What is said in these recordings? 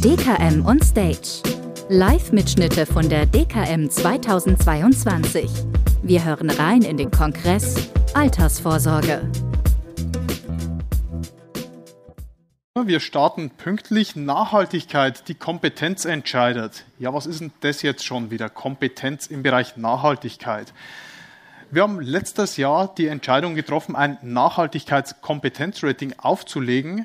DKM on Stage. Live-Mitschnitte von der DKM 2022. Wir hören rein in den Kongress Altersvorsorge. Wir starten pünktlich. Nachhaltigkeit, die Kompetenz entscheidet. Ja, was ist denn das jetzt schon wieder? Kompetenz im Bereich Nachhaltigkeit. Wir haben letztes Jahr die Entscheidung getroffen, ein Nachhaltigkeitskompetenzrating aufzulegen,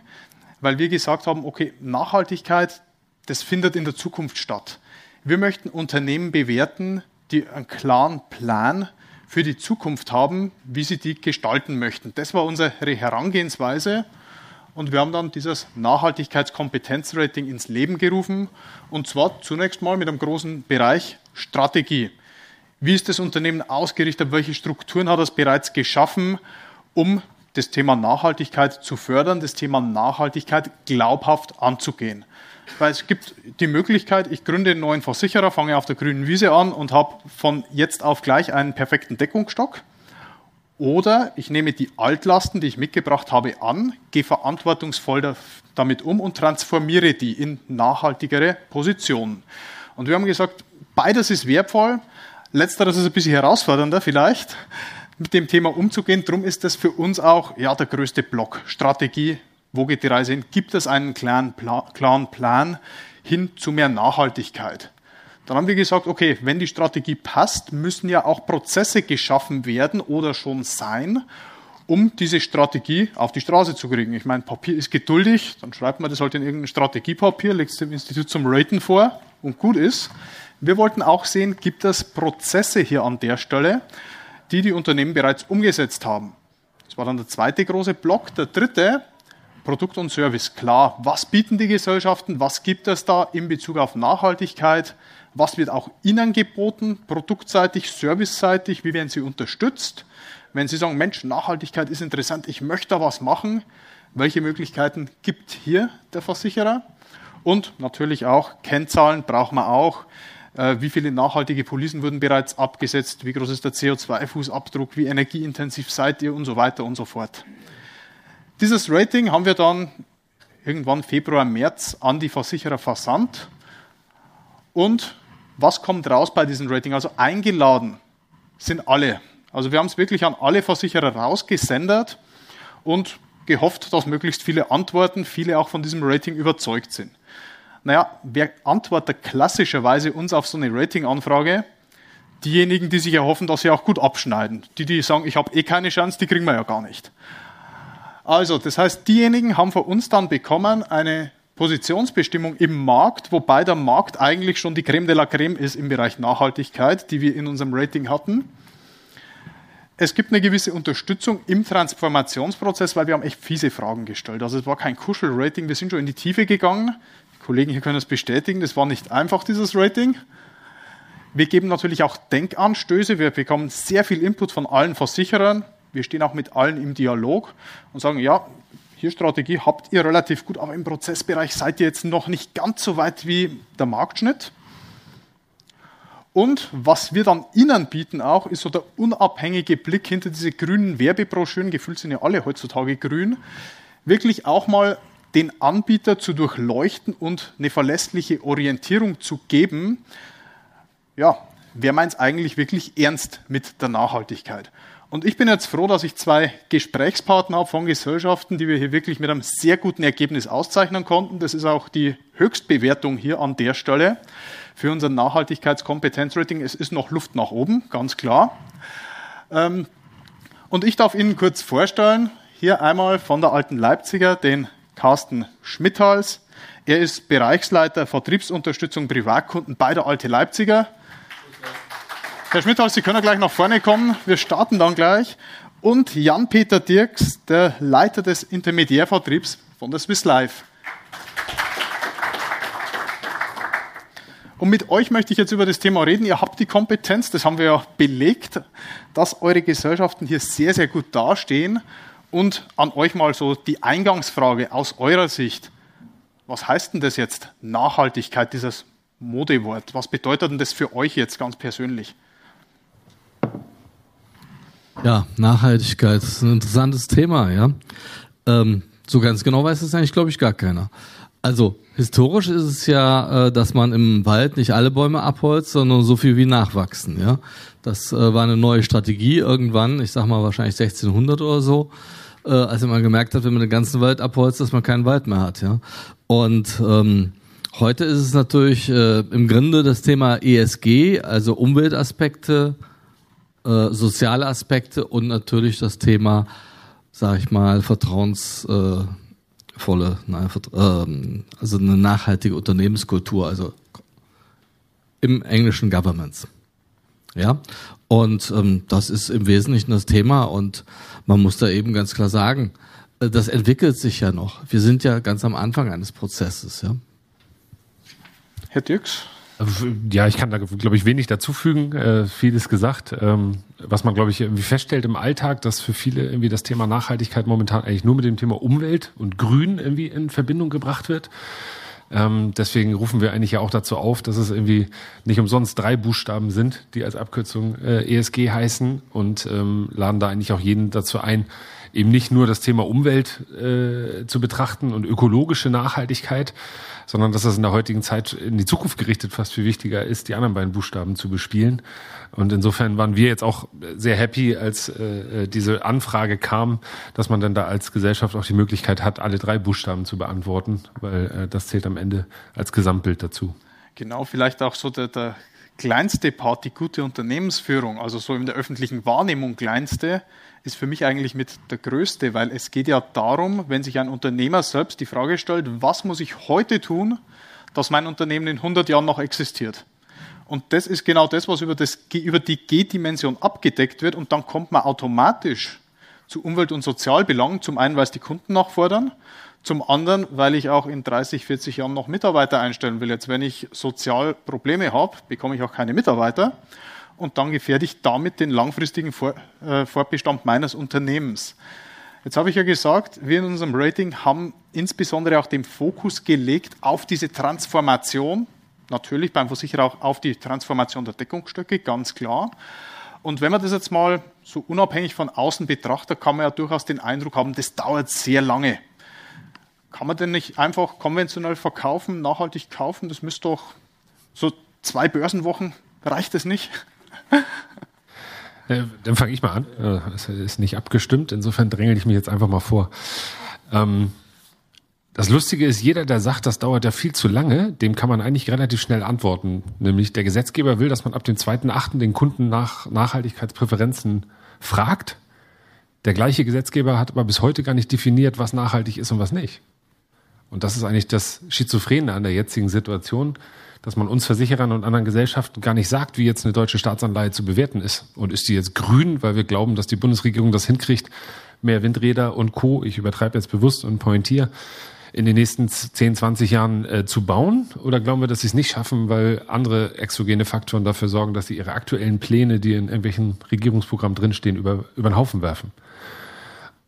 weil wir gesagt haben, okay, Nachhaltigkeit, das findet in der Zukunft statt. Wir möchten Unternehmen bewerten, die einen klaren Plan für die Zukunft haben, wie sie die gestalten möchten. Das war unsere Herangehensweise. Und wir haben dann dieses Nachhaltigkeitskompetenzrating ins Leben gerufen. Und zwar zunächst mal mit einem großen Bereich Strategie. Wie ist das Unternehmen ausgerichtet? Welche Strukturen hat es bereits geschaffen, um das Thema Nachhaltigkeit zu fördern, das Thema Nachhaltigkeit glaubhaft anzugehen? Weil es gibt die Möglichkeit, ich gründe einen neuen Versicherer, fange auf der grünen Wiese an und habe von jetzt auf gleich einen perfekten Deckungsstock. Oder ich nehme die Altlasten, die ich mitgebracht habe, an, gehe verantwortungsvoll damit um und transformiere die in nachhaltigere Positionen. Und wir haben gesagt, beides ist wertvoll. Letzteres ist ein bisschen herausfordernder vielleicht, mit dem Thema umzugehen. Darum ist das für uns auch ja, der größte Block. Strategie, wo geht die Reise hin? Gibt es einen klaren, klaren Plan hin zu mehr Nachhaltigkeit? Dann haben wir gesagt, okay, wenn die Strategie passt, müssen ja auch Prozesse geschaffen werden oder schon sein, um diese Strategie auf die Straße zu kriegen. Ich meine, Papier ist geduldig, dann schreibt man das halt in irgendein Strategiepapier, legt es dem Institut zum Raten vor und gut ist. Wir wollten auch sehen, gibt es Prozesse hier an der Stelle, die die Unternehmen bereits umgesetzt haben. Das war dann der zweite große Block. Der dritte, Produkt und Service. Klar, was bieten die Gesellschaften? Was gibt es da in Bezug auf Nachhaltigkeit? Was wird auch Ihnen geboten, produktseitig, serviceseitig? Wie werden Sie unterstützt? Wenn Sie sagen, Mensch, Nachhaltigkeit ist interessant, ich möchte da was machen, welche Möglichkeiten gibt hier der Versicherer? Und natürlich auch Kennzahlen braucht man auch. Äh, wie viele nachhaltige Policen wurden bereits abgesetzt? Wie groß ist der CO2-Fußabdruck? Wie energieintensiv seid ihr? Und so weiter und so fort. Dieses Rating haben wir dann irgendwann Februar, März an die Versicherer versandt. Und was kommt raus bei diesem Rating? Also eingeladen sind alle. Also wir haben es wirklich an alle Versicherer rausgesendet und gehofft, dass möglichst viele antworten, viele auch von diesem Rating überzeugt sind. Naja, wer antwortet klassischerweise uns auf so eine Rating-Anfrage? Diejenigen, die sich erhoffen, dass sie auch gut abschneiden. Die, die sagen, ich habe eh keine Chance, die kriegen wir ja gar nicht. Also, das heißt, diejenigen haben von uns dann bekommen eine Positionsbestimmung im Markt, wobei der Markt eigentlich schon die Creme de la Creme ist im Bereich Nachhaltigkeit, die wir in unserem Rating hatten. Es gibt eine gewisse Unterstützung im Transformationsprozess, weil wir haben echt fiese Fragen gestellt. Also es war kein Kuschel-Rating, wir sind schon in die Tiefe gegangen. Kollegen hier können es bestätigen, das war nicht einfach, dieses Rating. Wir geben natürlich auch Denkanstöße, wir bekommen sehr viel Input von allen Versicherern. Wir stehen auch mit allen im Dialog und sagen, ja, hier Strategie habt ihr relativ gut, aber im Prozessbereich seid ihr jetzt noch nicht ganz so weit wie der Marktschnitt. Und was wir dann Ihnen bieten auch, ist so der unabhängige Blick hinter diese grünen Werbebroschüren, gefühlt sind ja alle heutzutage grün, wirklich auch mal den Anbieter zu durchleuchten und eine verlässliche Orientierung zu geben. Ja, wer meint es eigentlich wirklich ernst mit der Nachhaltigkeit? Und ich bin jetzt froh, dass ich zwei Gesprächspartner habe von Gesellschaften, die wir hier wirklich mit einem sehr guten Ergebnis auszeichnen konnten. Das ist auch die Höchstbewertung hier an der Stelle für unser Nachhaltigkeitskompetenzrating. Es ist noch Luft nach oben, ganz klar. Ähm, und ich darf Ihnen kurz vorstellen, hier einmal von der alten Leipziger den Carsten Schmidthals. Er ist Bereichsleiter Vertriebsunterstützung Privatkunden bei der Alte Leipziger. Herr Schmidthals, Sie können gleich nach vorne kommen. Wir starten dann gleich. Und Jan-Peter Dirks, der Leiter des Intermediärvertriebs von der Swiss Life. Und mit euch möchte ich jetzt über das Thema reden. Ihr habt die Kompetenz, das haben wir ja belegt, dass eure Gesellschaften hier sehr, sehr gut dastehen. Und an euch mal so die Eingangsfrage aus eurer Sicht. Was heißt denn das jetzt? Nachhaltigkeit, dieses Modewort. Was bedeutet denn das für euch jetzt ganz persönlich? Ja, Nachhaltigkeit ist ein interessantes Thema, ja. Ähm, So ganz genau weiß es eigentlich, glaube ich, gar keiner. Also historisch ist es ja, äh, dass man im Wald nicht alle Bäume abholzt, sondern so viel wie nachwachsen. Ja, das äh, war eine neue Strategie irgendwann. Ich sag mal wahrscheinlich 1600 oder so, äh, als man gemerkt hat, wenn man den ganzen Wald abholzt, dass man keinen Wald mehr hat. Ja, und ähm, heute ist es natürlich äh, im Grunde das Thema ESG, also Umweltaspekte, äh, soziale Aspekte und natürlich das Thema, sag ich mal, Vertrauens äh, volle, ähm, also eine nachhaltige Unternehmenskultur, also im englischen Governments. Ja, und ähm, das ist im Wesentlichen das Thema und man muss da eben ganz klar sagen, äh, das entwickelt sich ja noch. Wir sind ja ganz am Anfang eines Prozesses. Ja. Herr Dirks? Ja, ich kann da, glaube ich, wenig dazufügen. Äh, vieles gesagt. Ähm, was man, glaube ich, irgendwie feststellt im Alltag, dass für viele irgendwie das Thema Nachhaltigkeit momentan eigentlich nur mit dem Thema Umwelt und Grün irgendwie in Verbindung gebracht wird. Ähm, deswegen rufen wir eigentlich ja auch dazu auf, dass es irgendwie nicht umsonst drei Buchstaben sind, die als Abkürzung äh, ESG heißen und ähm, laden da eigentlich auch jeden dazu ein, eben nicht nur das Thema Umwelt äh, zu betrachten und ökologische Nachhaltigkeit, sondern dass das in der heutigen Zeit in die Zukunft gerichtet fast viel wichtiger ist, die anderen beiden Buchstaben zu bespielen. Und insofern waren wir jetzt auch sehr happy, als äh, diese Anfrage kam, dass man dann da als Gesellschaft auch die Möglichkeit hat, alle drei Buchstaben zu beantworten, weil äh, das zählt am Ende als Gesamtbild dazu. Genau, vielleicht auch so der, der kleinste Part, die gute Unternehmensführung, also so in der öffentlichen Wahrnehmung kleinste, ist für mich eigentlich mit der größte, weil es geht ja darum, wenn sich ein Unternehmer selbst die Frage stellt, was muss ich heute tun, dass mein Unternehmen in 100 Jahren noch existiert. Und das ist genau das, was über, das, über die G-Dimension abgedeckt wird. Und dann kommt man automatisch zu Umwelt- und Sozialbelangen. Zum einen, weil es die Kunden nachfordern. Zum anderen, weil ich auch in 30, 40 Jahren noch Mitarbeiter einstellen will. Jetzt, wenn ich Sozialprobleme habe, bekomme ich auch keine Mitarbeiter und dann gefährde ich damit den langfristigen äh, Fortbestand meines Unternehmens. Jetzt habe ich ja gesagt, wir in unserem Rating haben insbesondere auch den Fokus gelegt auf diese Transformation, natürlich beim Versicherer auch auf die Transformation der Deckungsstöcke, ganz klar. Und wenn man das jetzt mal so unabhängig von außen betrachtet, kann man ja durchaus den Eindruck haben, das dauert sehr lange. Kann man denn nicht einfach konventionell verkaufen, nachhaltig kaufen? Das müsste doch so zwei Börsenwochen, reicht das nicht? Äh, dann fange ich mal an. Das ist nicht abgestimmt, insofern drängel ich mich jetzt einfach mal vor. Ähm, das Lustige ist, jeder, der sagt, das dauert ja viel zu lange, dem kann man eigentlich relativ schnell antworten. Nämlich der Gesetzgeber will, dass man ab dem 2.8. den Kunden nach Nachhaltigkeitspräferenzen fragt. Der gleiche Gesetzgeber hat aber bis heute gar nicht definiert, was nachhaltig ist und was nicht. Und das ist eigentlich das Schizophrene an der jetzigen Situation dass man uns Versicherern und anderen Gesellschaften gar nicht sagt, wie jetzt eine deutsche Staatsanleihe zu bewerten ist. Und ist die jetzt grün, weil wir glauben, dass die Bundesregierung das hinkriegt, mehr Windräder und Co., ich übertreibe jetzt bewusst und pointiere, in den nächsten 10, 20 Jahren äh, zu bauen? Oder glauben wir, dass sie es nicht schaffen, weil andere exogene Faktoren dafür sorgen, dass sie ihre aktuellen Pläne, die in irgendwelchen Regierungsprogrammen drinstehen, über, über den Haufen werfen?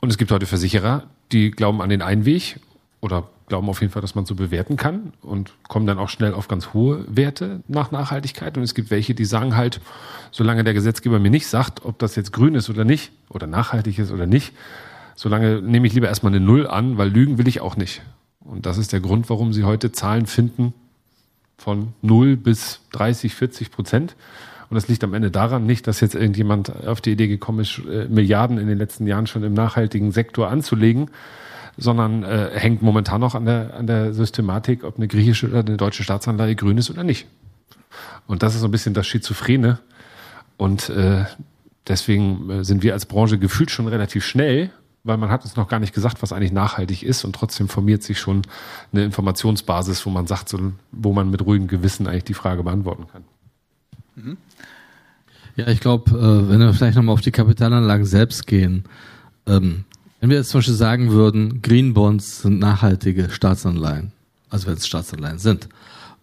Und es gibt heute Versicherer, die glauben an den einen Weg oder glauben auf jeden Fall, dass man so bewerten kann und kommen dann auch schnell auf ganz hohe Werte nach Nachhaltigkeit. Und es gibt welche, die sagen halt, solange der Gesetzgeber mir nicht sagt, ob das jetzt grün ist oder nicht, oder nachhaltig ist oder nicht, solange nehme ich lieber erstmal eine Null an, weil lügen will ich auch nicht. Und das ist der Grund, warum Sie heute Zahlen finden von 0 bis 30, 40 Prozent. Und das liegt am Ende daran nicht, dass jetzt irgendjemand auf die Idee gekommen ist, äh, Milliarden in den letzten Jahren schon im nachhaltigen Sektor anzulegen, sondern äh, hängt momentan noch an der, an der Systematik, ob eine griechische oder eine deutsche Staatsanleihe grün ist oder nicht. Und das ist so ein bisschen das Schizophrene. Und äh, deswegen äh, sind wir als Branche gefühlt schon relativ schnell, weil man hat uns noch gar nicht gesagt, was eigentlich nachhaltig ist und trotzdem formiert sich schon eine Informationsbasis, wo man sagt, so, wo man mit ruhigem Gewissen eigentlich die Frage beantworten kann. Mhm. Ja, ich glaube, äh, wenn wir vielleicht nochmal auf die Kapitalanlagen selbst gehen, ähm, wenn wir jetzt zum Beispiel sagen würden, Green Bonds sind nachhaltige Staatsanleihen, also wenn es Staatsanleihen sind,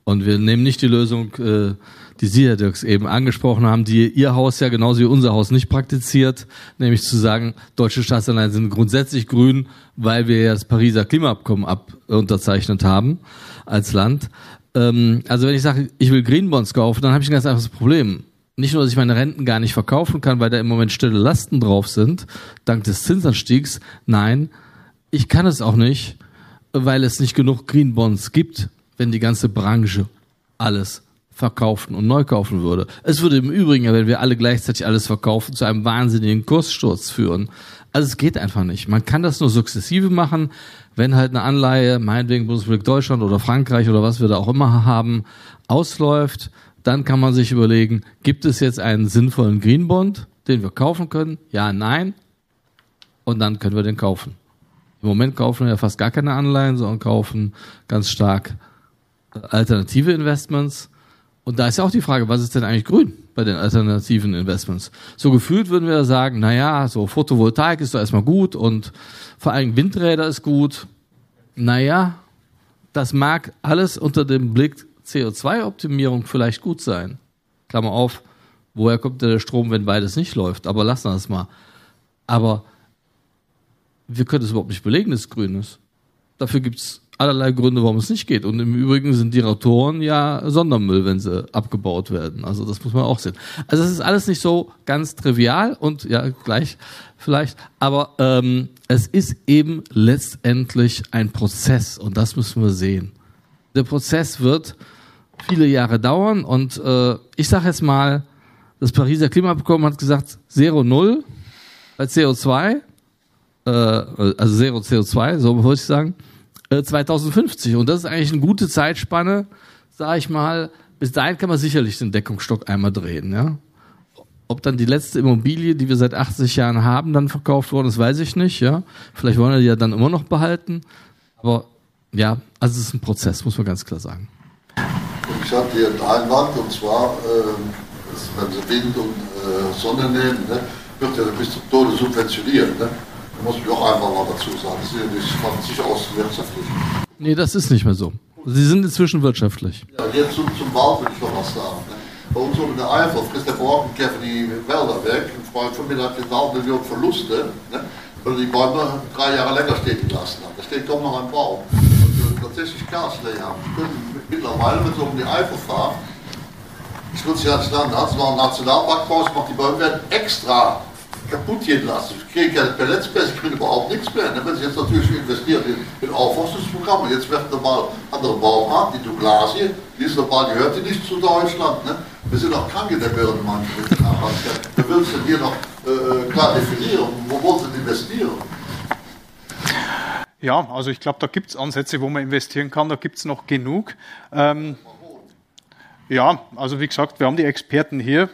und wir nehmen nicht die Lösung, äh, die Sie, Herr Dirks, eben angesprochen haben, die Ihr Haus ja genauso wie unser Haus nicht praktiziert, nämlich zu sagen, deutsche Staatsanleihen sind grundsätzlich grün, weil wir ja das Pariser Klimaabkommen ab unterzeichnet haben als Land. Ähm, also wenn ich sage, ich will Green Bonds kaufen, dann habe ich ein ganz einfaches Problem nicht nur, dass ich meine Renten gar nicht verkaufen kann, weil da im Moment stille Lasten drauf sind, dank des Zinsanstiegs, nein, Ich kann es auch nicht, weil es nicht genug Green Bonds gibt, wenn die ganze Branche alles verkaufen und neu kaufen würde. Es würde im Übrigen, wenn wir alle gleichzeitig alles verkaufen, zu einem wahnsinnigen Kurssturz führen. Also es geht einfach nicht. Man kann das nur sukzessive machen, wenn halt eine Anleihe, meinetwegen Bundesrepublik Deutschland oder Frankreich oder was wir da auch immer haben, ausläuft, dann kann man sich überlegen, gibt es jetzt einen sinnvollen Green Bond, den wir kaufen können? Ja, nein. Und dann können wir den kaufen. Im Moment kaufen wir ja fast gar keine Anleihen, sondern kaufen ganz stark alternative Investments. Und da ist ja auch die Frage, was ist denn eigentlich grün bei den alternativen Investments? So gefühlt würden wir sagen, na ja, so Photovoltaik ist doch erstmal gut und vor allem Windräder ist gut. Naja, das mag alles unter dem Blick CO2-Optimierung vielleicht gut sein. Klammer auf, woher kommt der Strom, wenn beides nicht läuft? Aber lassen wir das mal. Aber wir können es überhaupt nicht belegen, dass es grün ist. Dafür gibt es allerlei Gründe, warum es nicht geht. Und im Übrigen sind die Rotoren ja Sondermüll, wenn sie abgebaut werden. Also das muss man auch sehen. Also es ist alles nicht so ganz trivial und ja, gleich vielleicht. Aber ähm, es ist eben letztendlich ein Prozess und das müssen wir sehen. Der Prozess wird viele Jahre dauern und äh, ich sage jetzt mal, das Pariser Klimaabkommen hat gesagt, Zero Null bei CO2, äh, also Zero CO2, so wollte ich sagen. 2050. Äh, Und das ist eigentlich eine gute Zeitspanne, sage ich mal. Bis dahin kann man sicherlich den Deckungsstock einmal drehen. Ja? Ob dann die letzte Immobilie, die wir seit 80 Jahren haben, dann verkauft worden ist, weiß ich nicht. Ja, Vielleicht wollen wir die ja dann immer noch behalten. Aber ja, also es ist ein Prozess, muss man ganz klar sagen. Ich hatte hier einen Einwand, und zwar, äh, wenn Sie Wind und äh, Sonne nehmen, ne, wird ja bis zum Tode subventioniert. Ne? Da muss ich auch einfach mal dazu sagen. Das ist ja nicht von sich aus wirtschaftlich. Nee, das ist nicht mehr so. Sie sind inzwischen wirtschaftlich. Ja, jetzt zum, zum Wald will ich noch was sagen. Ne? Bei uns oben in der Eifel frisst der Borkenkäfer die Wälder weg. Ein Freund von mir hat genau Millionen Verluste, ne? weil die Bäume drei Jahre länger stehen gelassen hat. Da steht kaum noch ein Baum. Und wir tatsächlich Gasschläge haben. Können mittlerweile, wenn sie um die Eifel fahren, ich würde es ja nicht nennen, es war ein Nationalpark macht die Bäume werden extra kaputt gehen lassen. Ich kriege keine Pellets mehr, ich kriege überhaupt nichts mehr. Ne? Wenn Sie jetzt natürlich investieren in, in Aufforstungsprogramme, jetzt werden normal andere Baumarten, die Douglasie, die ist normal, gehört die nicht zu Deutschland. Ne? Wir sind auch krank in der Birne manchmal. Wer will es denn hier noch äh, klar definieren? Wo wollen Sie investieren? Ja, also ich glaube, da gibt es Ansätze, wo man investieren kann, da gibt es noch genug. Ähm, ja, also wie gesagt, wir haben die Experten hier,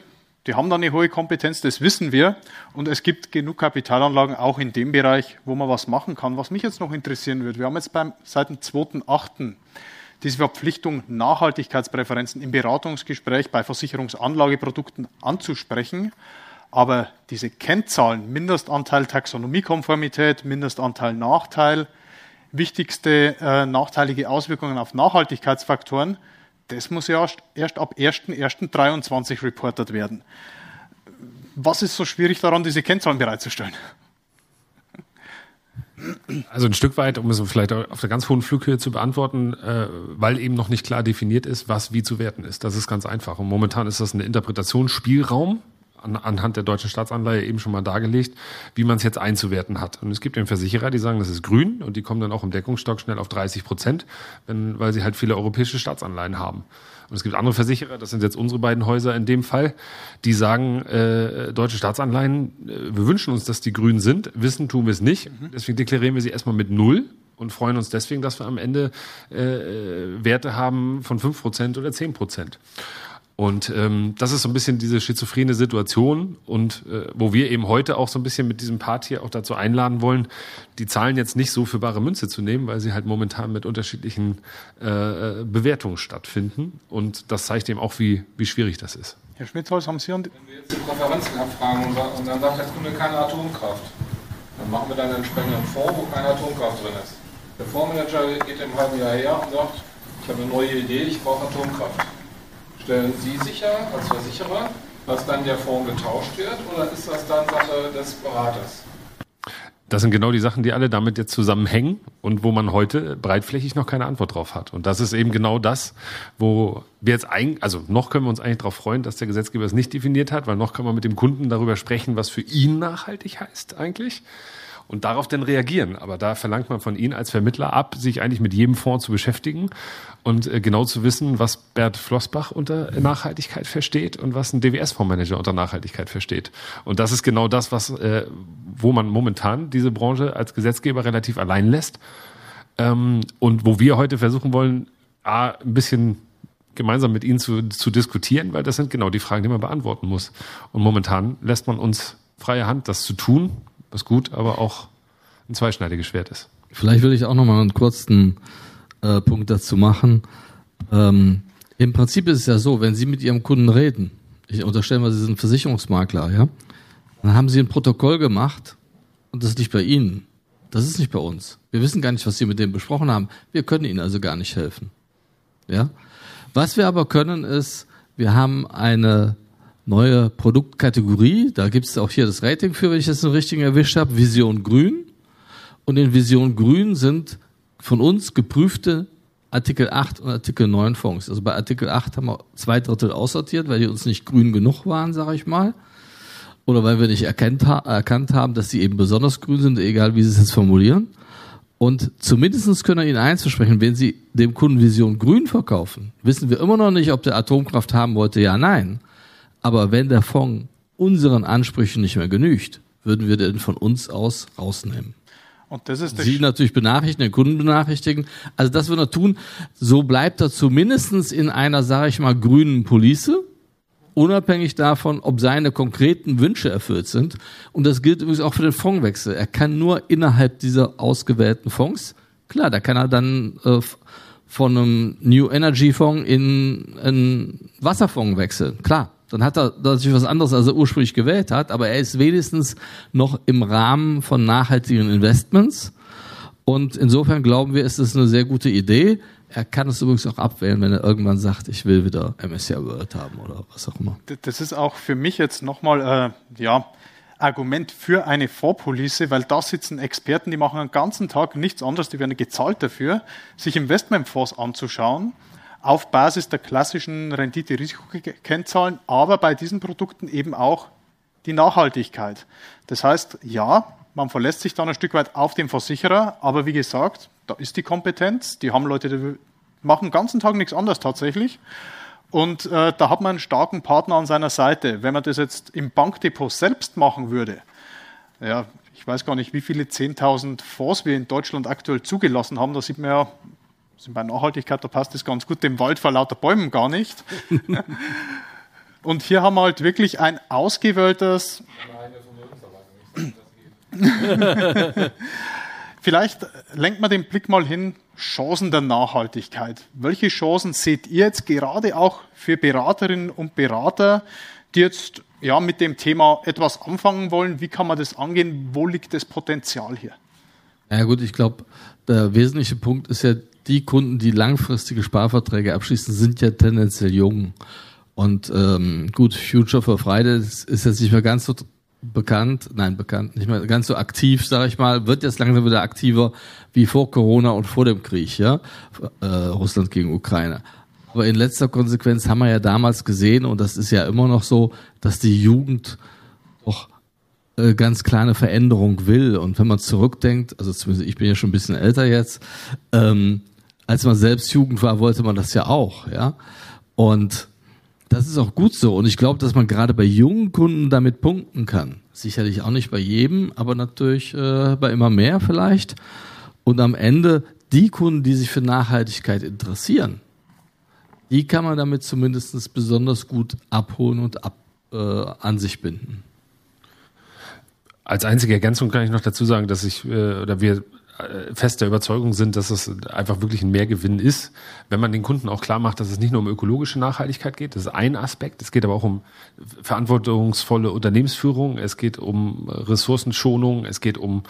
die haben da eine hohe Kompetenz, das wissen wir. Und es gibt genug Kapitalanlagen auch in dem Bereich, wo man was machen kann. Was mich jetzt noch interessieren würde, wir haben jetzt beim, seit dem 2.8. diese Verpflichtung, Nachhaltigkeitspräferenzen im Beratungsgespräch bei Versicherungsanlageprodukten anzusprechen. Aber diese Kennzahlen, Mindestanteil Taxonomiekonformität, Mindestanteil Nachteil, wichtigste äh, nachteilige Auswirkungen auf Nachhaltigkeitsfaktoren, das muss ja erst ab 1.1.23 reportet werden. Was ist so schwierig daran, diese Kennzahlen bereitzustellen? Also ein Stück weit, um es vielleicht auf der ganz hohen Flughöhe zu beantworten, äh, weil eben noch nicht klar definiert ist, was wie zu werten ist. Das ist ganz einfach. Und momentan ist das ein Interpretationsspielraum, an, anhand der deutschen Staatsanleihe eben schon mal dargelegt, wie man es jetzt einzuwerten hat. Und es gibt eben Versicherer, die sagen, das ist grün und die kommen dann auch im Deckungsstock schnell auf 30 Prozent, wenn, weil sie halt viele europäische Staatsanleihen haben. Und es gibt andere Versicherer, das sind jetzt unsere beiden Häuser in dem Fall, die sagen, äh, deutsche Staatsanleihen, äh, wir wünschen uns, dass die grün sind, wissen tun wir es nicht. Mhm. Deswegen deklarieren wir sie erstmal mit null und freuen uns deswegen, dass wir am Ende äh, Werte haben von fünf Prozent oder zehn Prozent. Und ähm, das ist so ein bisschen diese schizophrene Situation und äh, wo wir eben heute auch so ein bisschen mit diesem Part hier auch dazu einladen wollen, die Zahlen jetzt nicht so für bare Münze zu nehmen, weil sie halt momentan mit unterschiedlichen äh, äh Bewertungen stattfinden. Und das zeigt eben auch, wie, wie schwierig das ist. Herr Schmidtholz, haben Sie und Wenn wir jetzt die Präferenzen abfragen und, und dann sagt der Kunde keine Atomkraft, dann machen wir dann einen entsprechenden Fonds, wo keine Atomkraft drin ist. Der Fondsmanager geht im halben Jahr her und sagt, ich habe eine neue Idee, ich brauche Atomkraft stellen Sie sicher als Versicherer, dass dann der Fonds getauscht wird oder ist das dann Sache des Beraters? Das sind genau die Sachen, die alle damit jetzt zusammenhängen und wo man heute breitflächig noch keine Antwort drauf hat. Und das ist eben genau das, wo wir jetzt eigentlich, also noch können wir uns eigentlich darauf freuen, dass der Gesetzgeber es nicht definiert hat, weil noch kann man mit dem Kunden darüber sprechen, was für ihn nachhaltig heißt eigentlich. Und darauf dann reagieren. Aber da verlangt man von Ihnen als Vermittler ab, sich eigentlich mit jedem Fonds zu beschäftigen und äh, genau zu wissen, was Bert Flossbach unter Nachhaltigkeit versteht und was ein DWS-Fondsmanager unter Nachhaltigkeit versteht. Und das ist genau das, was, äh, wo man momentan diese Branche als Gesetzgeber relativ allein lässt. Ähm, und wo wir heute versuchen wollen, A, ein bisschen gemeinsam mit Ihnen zu, zu diskutieren, weil das sind genau die Fragen, die man beantworten muss. Und momentan lässt man uns freie Hand, das zu tun, was gut, aber auch ein zweischneidiges Schwert ist. Vielleicht will ich auch noch mal einen kurzen äh, Punkt dazu machen. Ähm, Im Prinzip ist es ja so, wenn Sie mit Ihrem Kunden reden, ich unterstelle mal, Sie sind Versicherungsmakler, ja, dann haben Sie ein Protokoll gemacht und das liegt bei Ihnen. Das ist nicht bei uns. Wir wissen gar nicht, was Sie mit dem besprochen haben. Wir können Ihnen also gar nicht helfen. Ja? Was wir aber können, ist, wir haben eine neue Produktkategorie. Da gibt es auch hier das Rating für, wenn ich das so richtig erwischt habe. Vision Grün. Und in Vision Grün sind von uns geprüfte Artikel 8 und Artikel 9 Fonds. Also bei Artikel 8 haben wir zwei Drittel aussortiert, weil die uns nicht grün genug waren, sage ich mal. Oder weil wir nicht erkannt, erkannt haben, dass sie eben besonders grün sind, egal wie sie es jetzt formulieren. Und zumindestens können wir Ihnen eins versprechen, wenn Sie dem Kunden Vision grün verkaufen, wissen wir immer noch nicht, ob der Atomkraft haben wollte, ja, nein. Aber wenn der Fonds unseren Ansprüchen nicht mehr genügt, würden wir den von uns aus rausnehmen. Und das ist Sie natürlich benachrichtigen, den Kunden benachrichtigen. Also das wir tun. So bleibt er zumindestens in einer, sage ich mal, grünen Police, unabhängig davon, ob seine konkreten Wünsche erfüllt sind. Und das gilt übrigens auch für den Fondswechsel. Er kann nur innerhalb dieser ausgewählten Fonds, klar, da kann er dann äh, von einem New Energy Fonds in einen Wasserfonds wechseln, klar. Dann hat er natürlich was anderes, als er ursprünglich gewählt hat, aber er ist wenigstens noch im Rahmen von nachhaltigen Investments. Und insofern glauben wir, ist es eine sehr gute Idee. Er kann es übrigens auch abwählen, wenn er irgendwann sagt, ich will wieder MSCI World haben oder was auch immer. Das ist auch für mich jetzt nochmal, äh, ja, Argument für eine Vorpolice, weil da sitzen Experten, die machen den ganzen Tag nichts anderes, die werden gezahlt dafür, sich Investmentfonds anzuschauen auf Basis der klassischen Rendite-Risikokennzahlen, aber bei diesen Produkten eben auch die Nachhaltigkeit. Das heißt, ja, man verlässt sich dann ein Stück weit auf den Versicherer, aber wie gesagt, da ist die Kompetenz, die haben Leute, die machen den ganzen Tag nichts anderes tatsächlich. Und äh, da hat man einen starken Partner an seiner Seite. Wenn man das jetzt im Bankdepot selbst machen würde, ja, ich weiß gar nicht, wie viele 10.000 Fonds wir in Deutschland aktuell zugelassen haben, da sieht man ja, sind bei Nachhaltigkeit, da passt das ganz gut, dem Wald vor lauter Bäumen gar nicht. Und hier haben wir halt wirklich ein ausgewähltes. Vielleicht lenkt man den Blick mal hin, Chancen der Nachhaltigkeit. Welche Chancen seht ihr jetzt gerade auch für Beraterinnen und Berater, die jetzt ja, mit dem Thema etwas anfangen wollen? Wie kann man das angehen? Wo liegt das Potenzial hier? Ja gut, ich glaube, der wesentliche Punkt ist ja die Kunden, die langfristige Sparverträge abschließen, sind ja tendenziell jung. Und ähm, gut, Future for Fridays ist jetzt nicht mehr ganz so bekannt, nein, bekannt, nicht mehr ganz so aktiv, sage ich mal, wird jetzt langsam wieder aktiver wie vor Corona und vor dem Krieg, ja, äh, Russland gegen Ukraine. Aber in letzter Konsequenz haben wir ja damals gesehen, und das ist ja immer noch so, dass die Jugend doch äh, ganz kleine Veränderung will. Und wenn man zurückdenkt, also zumindest ich bin ja schon ein bisschen älter jetzt, ähm, als man selbst Jugend war, wollte man das ja auch, ja. Und das ist auch gut so. Und ich glaube, dass man gerade bei jungen Kunden damit punkten kann. Sicherlich auch nicht bei jedem, aber natürlich äh, bei immer mehr vielleicht. Und am Ende die Kunden, die sich für Nachhaltigkeit interessieren, die kann man damit zumindest besonders gut abholen und ab, äh, an sich binden. Als einzige Ergänzung kann ich noch dazu sagen, dass ich äh, oder wir fest der Überzeugung sind, dass es einfach wirklich ein Mehrgewinn ist, wenn man den Kunden auch klar macht, dass es nicht nur um ökologische Nachhaltigkeit geht, das ist ein Aspekt, es geht aber auch um verantwortungsvolle Unternehmensführung, es geht um Ressourcenschonung, es geht um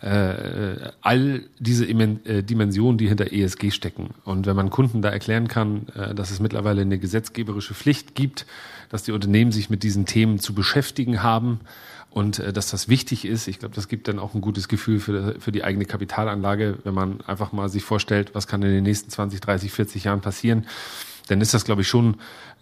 äh, all diese äh, Dimensionen, die hinter ESG stecken. Und wenn man Kunden da erklären kann, äh, dass es mittlerweile eine gesetzgeberische Pflicht gibt, dass die Unternehmen sich mit diesen Themen zu beschäftigen haben, und äh, dass das wichtig ist. Ich glaube, das gibt dann auch ein gutes Gefühl für, für die eigene Kapitalanlage, wenn man einfach mal sich vorstellt, was kann in den nächsten 20, 30, 40 Jahren passieren. Dann ist das, glaube ich, schon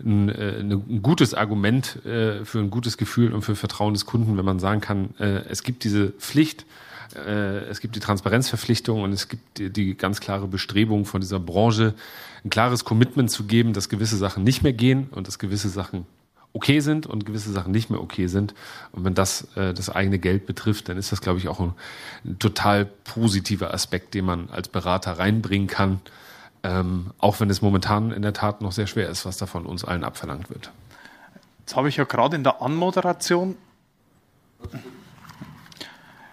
ein, äh, ein gutes Argument äh, für ein gutes Gefühl und für Vertrauen des Kunden, wenn man sagen kann, äh, es gibt diese Pflicht, Äh, es gibt die Transparenzverpflichtung und es gibt die, die ganz klare Bestrebung von dieser Branche, ein klares Commitment zu geben, dass gewisse Sachen nicht mehr gehen und dass gewisse Sachen okay sind und gewisse Sachen nicht mehr okay sind. Und wenn das äh, das eigene Geld betrifft, dann ist das, glaube ich, auch ein, ein total positiver Aspekt, den man als Berater reinbringen kann. Ähm, auch wenn es momentan in der Tat noch sehr schwer ist, was da von uns allen abverlangt wird. Jetzt habe ich ja gerade in der Anmoderation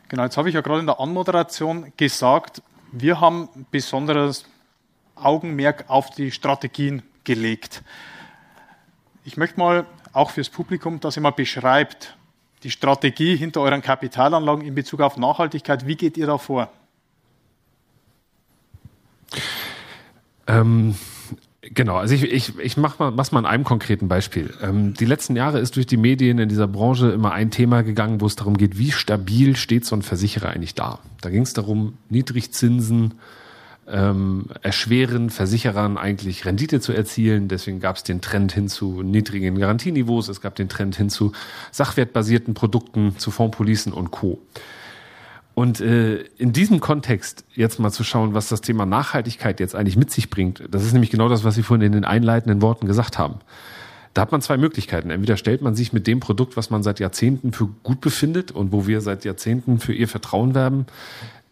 Genau, jetzt habe ich ja gerade in der Anmoderation gesagt, wir haben besonderes Augenmerk auf die Strategien gelegt. Ich möchte mal auch fürs Publikum, dass ihr mal beschreibt, die Strategie hinter euren Kapitalanlagen in Bezug auf Nachhaltigkeit. Wie geht ihr da vor? Ähm, genau, also ich, ich, ich mache mal, mach's mal an einem konkreten Beispiel. Ähm, die letzten Jahre ist durch die Medien in dieser Branche immer ein Thema gegangen, wo es darum geht, wie stabil steht so ein Versicherer eigentlich da. Da ging es darum, Niedrigzinsen, ähm, erschweren Versicherern eigentlich Rendite zu erzielen. Deswegen gab es den Trend hin zu niedrigen Garantieniveaus, es gab den Trend hin zu sachwertbasierten Produkten, zu Fondspolicen und Co. Und äh, in diesem Kontext jetzt mal zu schauen, was das Thema Nachhaltigkeit jetzt eigentlich mit sich bringt, das ist nämlich genau das, was Sie vorhin in den einleitenden Worten gesagt haben. Da hat man zwei Möglichkeiten. Entweder stellt man sich mit dem Produkt, was man seit Jahrzehnten für gut befindet und wo wir seit Jahrzehnten für ihr Vertrauen werben,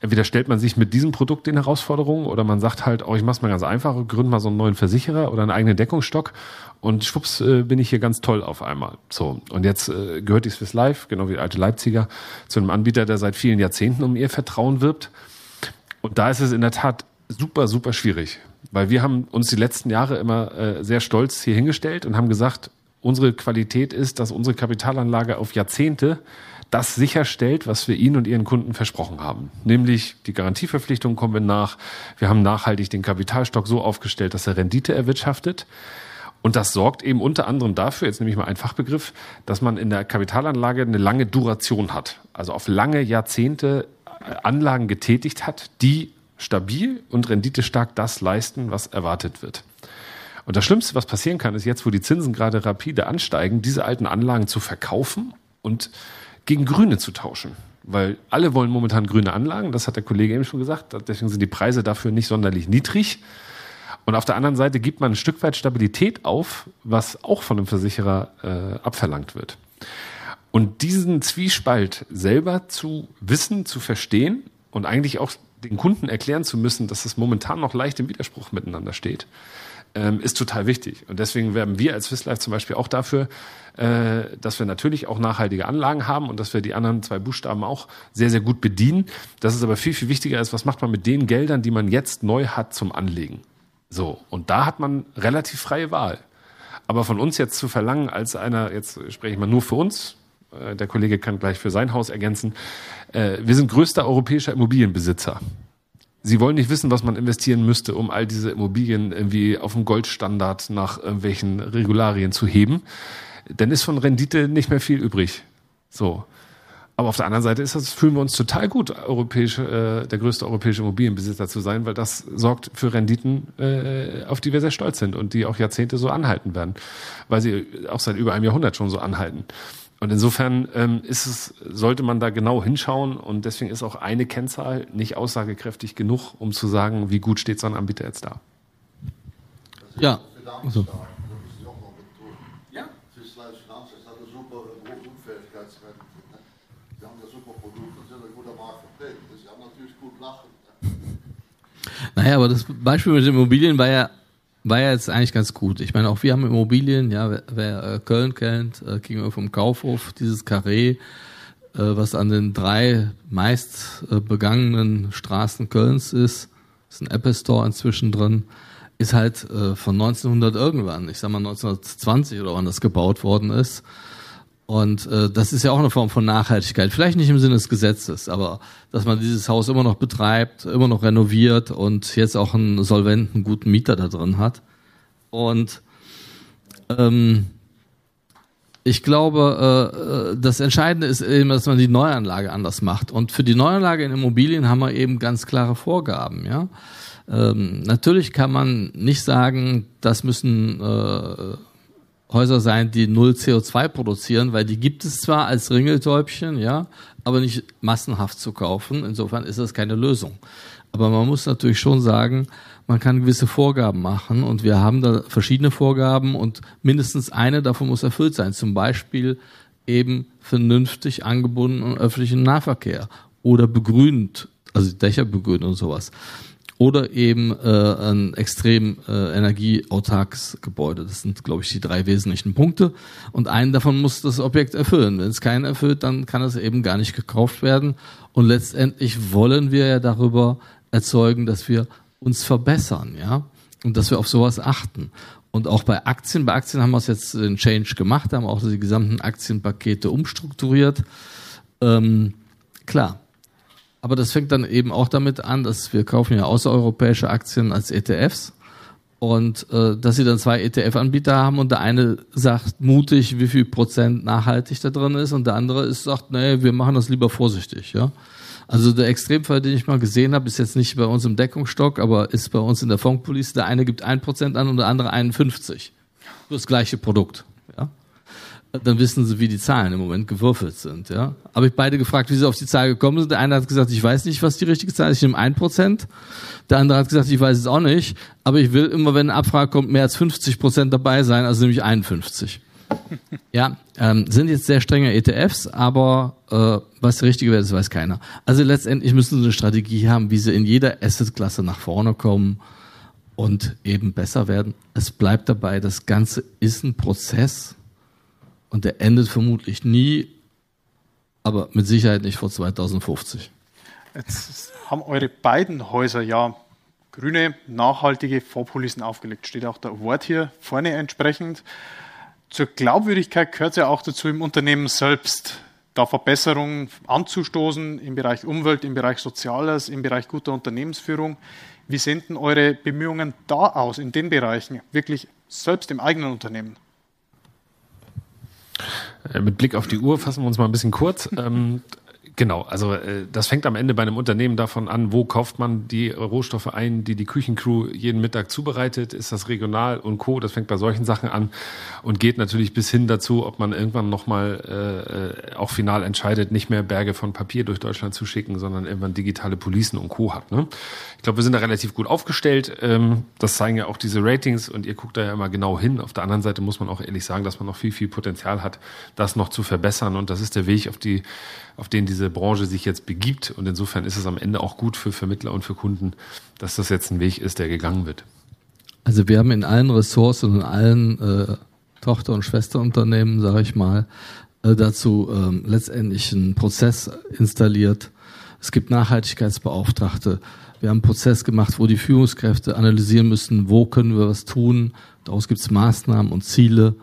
entweder stellt man sich mit diesem Produkt den Herausforderungen oder man sagt halt, oh, ich mach's mal ganz einfach, gründe mal so einen neuen Versicherer oder einen eigenen Deckungsstock und schwupps äh, bin ich hier ganz toll auf einmal. So, und jetzt äh, gehört die Swiss Life, genau wie alte Leipziger, zu einem Anbieter, der seit vielen Jahrzehnten um ihr Vertrauen wirbt. Und da ist es in der Tat super, super schwierig, weil wir haben uns die letzten Jahre immer äh, sehr stolz hier hingestellt und haben gesagt, unsere Qualität ist, dass unsere Kapitalanlage auf Jahrzehnte das sicherstellt, was wir Ihnen und Ihren Kunden versprochen haben. Nämlich die Garantieverpflichtungen kommen nach. Wir haben nachhaltig den Kapitalstock so aufgestellt, dass er Rendite erwirtschaftet. Und das sorgt eben unter anderem dafür, jetzt nehme ich mal einen Fachbegriff, dass man in der Kapitalanlage eine lange Duration hat. Also auf lange Jahrzehnte äh, Anlagen getätigt hat, die stabil und renditestark das leisten, was erwartet wird. Und das Schlimmste, was passieren kann, ist jetzt, wo die Zinsen gerade rapide ansteigen, diese alten Anlagen zu verkaufen und gegen Grüne zu tauschen. Weil alle wollen momentan grüne Anlagen, das hat der Kollege eben schon gesagt, deswegen sind die Preise dafür nicht sonderlich niedrig. Und auf der anderen Seite gibt man ein Stück weit Stabilität auf, was auch von einem Versicherer äh, abverlangt wird. Und diesen Zwiespalt selber zu wissen, zu verstehen und eigentlich auch den Kunden erklären zu müssen, dass es momentan noch leicht im Widerspruch miteinander steht, ähm, ist total wichtig. Und deswegen werben wir als Swiss Life zum Beispiel auch dafür, äh, dass wir natürlich auch nachhaltige Anlagen haben und dass wir die anderen zwei Buchstaben auch sehr, sehr gut bedienen. Dass es aber viel, viel wichtiger ist, was macht man mit den Geldern, die man jetzt neu hat zum Anlegen. So, und da hat man relativ freie Wahl. Aber von uns jetzt zu verlangen, als einer, jetzt spreche ich mal nur für uns, äh, der Kollege kann gleich für sein Haus ergänzen, äh, wir sind größter europäischer Immobilienbesitzer. Sie wollen nicht wissen, was man investieren müsste, um all diese Immobilien irgendwie auf dem Goldstandard nach irgendwelchen Regularien zu heben. Dann ist von Rendite nicht mehr viel übrig. So. Aber auf der anderen Seite ist das, fühlen wir uns total gut, europäische, äh, der größte europäische Immobilienbesitzer zu sein, weil das sorgt für Renditen, äh, auf die wir sehr stolz sind und die auch Jahrzehnte so anhalten werden, weil sie auch seit über einem Jahrhundert schon so anhalten. Und insofern ähm, ist es, sollte man da genau hinschauen und deswegen ist auch eine Kennzahl nicht aussagekräftig genug, um zu sagen, wie gut steht so ein Anbieter jetzt da. Ja. Also. Ja. Swiss Life Finanzen hat eine super Berufsunfähigkeitsrente. Sie haben ja super Produkte, sind ein guter Markt vertreten. Sie haben natürlich gut lachen. Ne? Naja, aber das Beispiel mit den Immobilien war ja war ja jetzt eigentlich ganz gut. Ich meine, auch wir haben Immobilien, ja, wer, wer äh, Köln kennt, äh, gegenüber vom Kaufhof, dieses Carré, äh, was an den drei meist äh, begangenen Straßen Kölns ist, ist ein Apple Store inzwischen drin, ist halt äh, von 1900 irgendwann, ich sag mal 1920 oder wann das gebaut worden ist. Und äh, das ist ja auch eine Form von Nachhaltigkeit. Vielleicht nicht im Sinne des Gesetzes, aber dass man dieses Haus immer noch betreibt, immer noch renoviert und jetzt auch einen solventen, guten Mieter da drin hat. Und ähm, ich glaube, äh, das Entscheidende ist eben, dass man die Neuanlage anders macht. Und für die Neuanlage in Immobilien haben wir eben ganz klare Vorgaben. Ja, ähm, natürlich kann man nicht sagen, das müssen äh, Häuser sein, die null CO2 produzieren, weil die gibt es zwar als Ringeltäubchen, ja, aber nicht massenhaft zu kaufen. Insofern ist das keine Lösung. Aber man muss natürlich schon sagen, man kann gewisse Vorgaben machen und wir haben da verschiedene Vorgaben und mindestens eine davon muss erfüllt sein. Zum Beispiel eben vernünftig angebundenen öffentlichen Nahverkehr oder begrünt, also Dächer begrünen und sowas. Oder eben äh, ein extrem äh, energieautarkes Gebäude. Das sind, glaube ich, die drei wesentlichen Punkte. Und einen davon muss das Objekt erfüllen. Wenn es keinen erfüllt, dann kann es eben gar nicht gekauft werden. Und letztendlich wollen wir ja darüber erzeugen, dass wir uns verbessern, ja, und dass wir auf sowas achten. Und auch bei Aktien, bei Aktien haben wir es jetzt den Change gemacht, haben auch die gesamten Aktienpakete umstrukturiert. Ähm, klar. Aber das fängt dann eben auch damit an, dass wir kaufen ja außereuropäische Aktien als ETFs und äh, dass sie dann zwei ETF-Anbieter haben und der eine sagt mutig, wie viel Prozent nachhaltig da drin ist und der andere ist sagt, nee, wir machen das lieber vorsichtig, ja. Also der Extremfall, den ich mal gesehen habe, ist jetzt nicht bei uns im Deckungsstock, aber ist bei uns in der Fondspolice. Der eine gibt ein Prozent an und der andere 51. Nur das gleiche Produkt. Dann wissen sie, wie die Zahlen im Moment gewürfelt sind. Ja? Habe ich beide gefragt, wie sie auf die Zahl gekommen sind. Der eine hat gesagt, ich weiß nicht, was die richtige Zahl ist, ich nehme ein Prozent. Der andere hat gesagt, ich weiß es auch nicht, aber ich will immer, wenn eine Abfrage kommt, mehr als 50 Prozent dabei sein, also nämlich 51. Ja, ähm, sind jetzt sehr strenge ETFs, aber äh, was die richtige wäre, das weiß keiner. Also letztendlich müssen sie eine Strategie haben, wie sie in jeder Assetklasse nach vorne kommen und eben besser werden. Es bleibt dabei, das Ganze ist ein Prozess und der endet vermutlich nie, aber mit Sicherheit nicht vor 2050. Jetzt haben eure beiden Häuser ja grüne, nachhaltige Vorpolisen aufgelegt. Steht auch der Wort hier vorne entsprechend zur Glaubwürdigkeit gehört ja auch dazu, im Unternehmen selbst da Verbesserungen anzustoßen im Bereich Umwelt, im Bereich Soziales, im Bereich guter Unternehmensführung. Wie sehen denn eure Bemühungen da aus, in den Bereichen, wirklich selbst im eigenen Unternehmen? Äh, mit Blick auf die Uhr fassen wir uns mal ein bisschen kurz. Ähm, Genau, also äh, das fängt am Ende bei einem Unternehmen davon an, wo kauft man die Rohstoffe ein, die die Küchencrew jeden Mittag zubereitet, ist das regional und co. Das fängt bei solchen Sachen an und geht natürlich bis hin dazu, ob man irgendwann nochmal äh, auch final entscheidet, nicht mehr Berge von Papier durch Deutschland zu schicken, sondern irgendwann digitale Policen und co. hat. Ne? Ich glaube, wir sind da relativ gut aufgestellt. Ähm, das zeigen ja auch diese Ratings und ihr guckt da ja immer genau hin. Auf der anderen Seite muss man auch ehrlich sagen, dass man noch viel, viel Potenzial hat, das noch zu verbessern und das ist der Weg, auf die auf den diese Branche sich jetzt begibt. Und insofern ist es am Ende auch gut für Vermittler und für Kunden, dass das jetzt ein Weg ist, der gegangen wird. Also wir haben in allen Ressorts und in allen äh, Tochter- und Schwesterunternehmen, sage ich mal, äh, dazu ähm, letztendlich einen Prozess installiert. Es gibt Nachhaltigkeitsbeauftragte. Wir haben einen Prozess gemacht, wo die Führungskräfte analysieren müssen, wo können wir was tun. Daraus gibt es Maßnahmen und Ziele.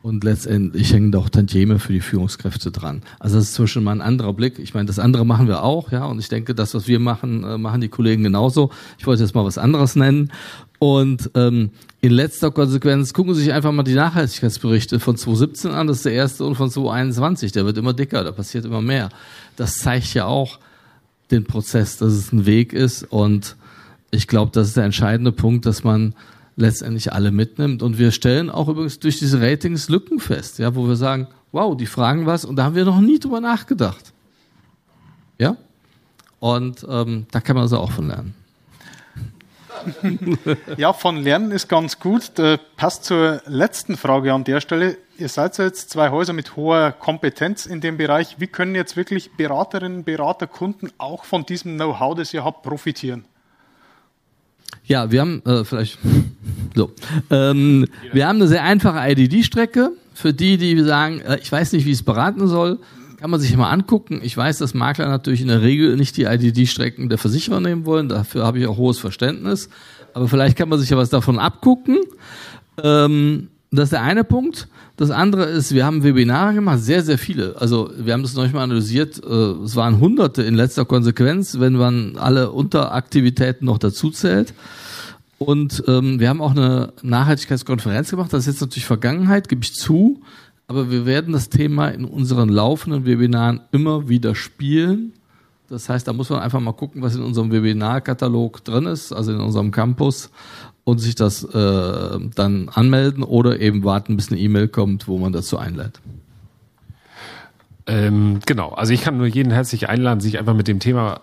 Und letztendlich hängen da auch Tantieme für die Führungskräfte dran. Also das ist zwischen mal ein anderer Blick. Ich meine, das andere machen wir auch, ja. Und ich denke, das, was wir machen, äh, machen die Kollegen genauso. Ich wollte jetzt mal was anderes nennen. Und ähm, in letzter Konsequenz gucken Sie sich einfach mal die Nachhaltigkeitsberichte von 2017 an. Das ist der erste und von 2021. Der wird immer dicker, da passiert immer mehr. Das zeigt ja auch den Prozess, dass es ein Weg ist. Und ich glaube, das ist der entscheidende Punkt, dass man letztendlich alle mitnimmt. Und wir stellen auch übrigens durch diese Ratings Lücken fest, ja, wo wir sagen, wow, die fragen was und da haben wir noch nie drüber nachgedacht. Ja? Und ähm, da kann man also auch von lernen. Ja, von Lernen ist ganz gut. Das passt zur letzten Frage an der Stelle. Ihr seid jetzt zwei Häuser mit hoher Kompetenz in dem Bereich. Wie können jetzt wirklich Beraterinnen, Berater, Kunden auch von diesem Know-how, das ihr habt, profitieren? Ja, wir haben äh, vielleicht so. Ähm, wir haben eine sehr einfache IDD-Strecke für die, die sagen, äh, ich weiß nicht, wie es beraten soll. Kann man sich mal angucken. Ich weiß, dass Makler natürlich in der Regel nicht die IDD-Strecken der Versicherer nehmen wollen. Dafür habe ich auch hohes Verständnis. Aber vielleicht kann man sich ja was davon abgucken. Ähm, das ist der eine Punkt. Das andere ist, wir haben Webinare gemacht, sehr, sehr viele. Also wir haben das noch nicht mal analysiert. Äh, es waren Hunderte in letzter Konsequenz, wenn man alle Unteraktivitäten noch dazu zählt. Und ähm, wir haben auch eine Nachhaltigkeitskonferenz gemacht. Das ist jetzt natürlich Vergangenheit, gebe ich zu. Aber wir werden das Thema in unseren laufenden Webinaren immer wieder spielen, Das heißt, da muss man einfach mal gucken, was in unserem Webinarkatalog drin ist, also in unserem Campus und sich das äh, dann anmelden oder eben warten, bis eine E-Mail kommt, wo man dazu einlädt. Ähm, genau, also ich kann nur jeden herzlich einladen, sich einfach mit dem Thema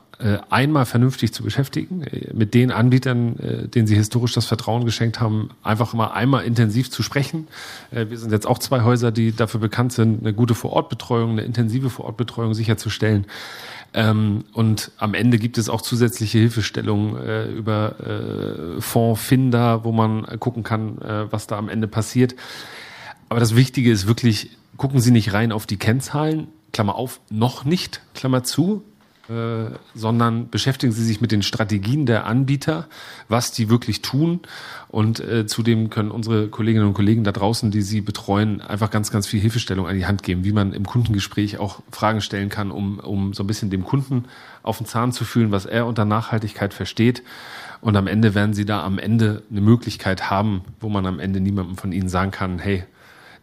einmal vernünftig zu beschäftigen, äh, mit den Anbietern, äh, denen sie historisch das Vertrauen geschenkt haben, einfach mal einmal intensiv zu sprechen. Äh, wir sind jetzt auch zwei Häuser, die dafür bekannt sind, eine gute Vorortbetreuung, eine intensive Vorortbetreuung sicherzustellen. Ähm, und am Ende gibt es auch zusätzliche Hilfestellungen äh, über äh, Fondsfinder, wo man gucken kann, äh, was da am Ende passiert. Aber das Wichtige ist wirklich, gucken Sie nicht rein auf die Kennzahlen, Klammer auf, noch nicht, Klammer zu, äh, sondern beschäftigen Sie sich mit den Strategien der Anbieter, was die wirklich tun. Und äh, zudem können unsere Kolleginnen und Kollegen da draußen, die Sie betreuen, einfach ganz, ganz viel Hilfestellung an die Hand geben, wie man im Kundengespräch auch Fragen stellen kann, um, um so ein bisschen dem Kunden auf den Zahn zu fühlen, was er unter Nachhaltigkeit versteht. Und am Ende werden Sie da am Ende eine Möglichkeit haben, wo man am Ende niemandem von Ihnen sagen kann, hey,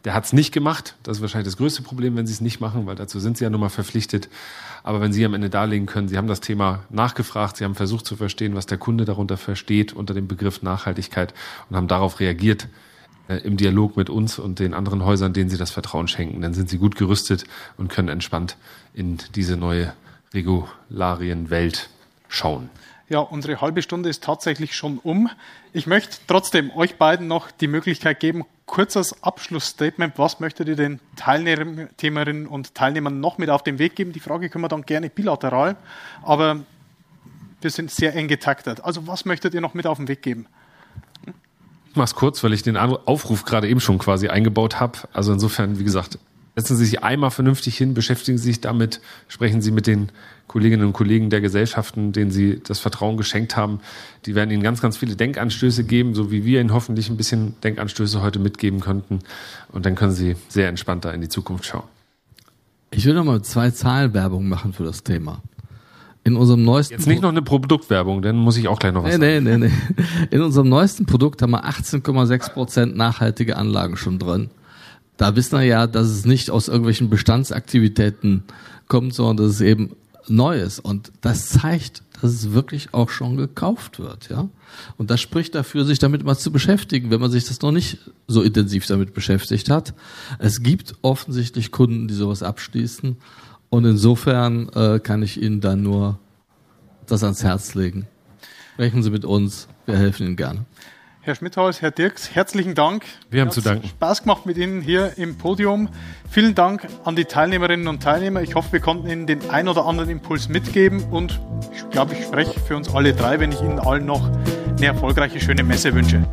der hat es nicht gemacht. Das ist wahrscheinlich das größte Problem, wenn sie es nicht machen, weil dazu sind sie ja nun mal verpflichtet. Aber wenn Sie am Ende darlegen können, Sie haben das Thema nachgefragt, Sie haben versucht zu verstehen, was der Kunde darunter versteht unter dem Begriff Nachhaltigkeit und haben darauf reagiert äh, im Dialog mit uns und den anderen Häusern, denen Sie das Vertrauen schenken, dann sind Sie gut gerüstet und können entspannt in diese neue Regularienwelt schauen. Ja, unsere halbe Stunde ist tatsächlich schon um. Ich möchte trotzdem euch beiden noch die Möglichkeit geben, kurzes Abschlussstatement. Was möchtet ihr den Teilnehmerinnen und Teilnehmern noch mit auf den Weg geben? Die Frage können wir dann gerne bilateral, aber wir sind sehr eng getaktet. Also was möchtet ihr noch mit auf den Weg geben? Ich mache es kurz, weil ich den Aufruf gerade eben schon quasi eingebaut habe. Also insofern, wie gesagt, setzen Sie sich einmal vernünftig hin, beschäftigen Sie sich damit, sprechen Sie mit den Kolleginnen und Kollegen der Gesellschaften, denen Sie das Vertrauen geschenkt haben. Die werden Ihnen ganz, ganz viele Denkanstöße geben, so wie wir Ihnen hoffentlich ein bisschen Denkanstöße heute mitgeben könnten. Und dann können Sie sehr entspannter in die Zukunft schauen. Ich will noch mal zwei Zahlwerbung machen für das Thema. In unserem neuesten Jetzt nicht noch eine Produktwerbung, dann muss ich auch gleich noch was nee, sagen. Nee, nee, nee. In unserem neuesten Produkt haben wir 18,6 Prozent nachhaltige Anlagen schon drin da wissen wir ja, dass es nicht aus irgendwelchen Bestandsaktivitäten kommt, sondern dass es eben neu ist. Und das zeigt, dass es wirklich auch schon gekauft wird, ja. Und das spricht dafür, sich damit mal zu beschäftigen, wenn man sich das noch nicht so intensiv damit beschäftigt hat. Es gibt offensichtlich Kunden, die sowas abschließen. Und insofern äh, kann ich Ihnen dann nur das ans Herz legen. Sprechen Sie mit uns, wir helfen Ihnen gerne. Herr Schmidhaus, Herr Dirks, herzlichen Dank. Wir haben zu danken. Spaß gemacht mit Ihnen hier im Podium. Vielen Dank an die Teilnehmerinnen und Teilnehmer. Ich hoffe, wir konnten Ihnen den ein oder anderen Impuls mitgeben und ich glaube, ich spreche für uns alle drei, wenn ich Ihnen allen noch eine erfolgreiche, schöne Messe wünsche.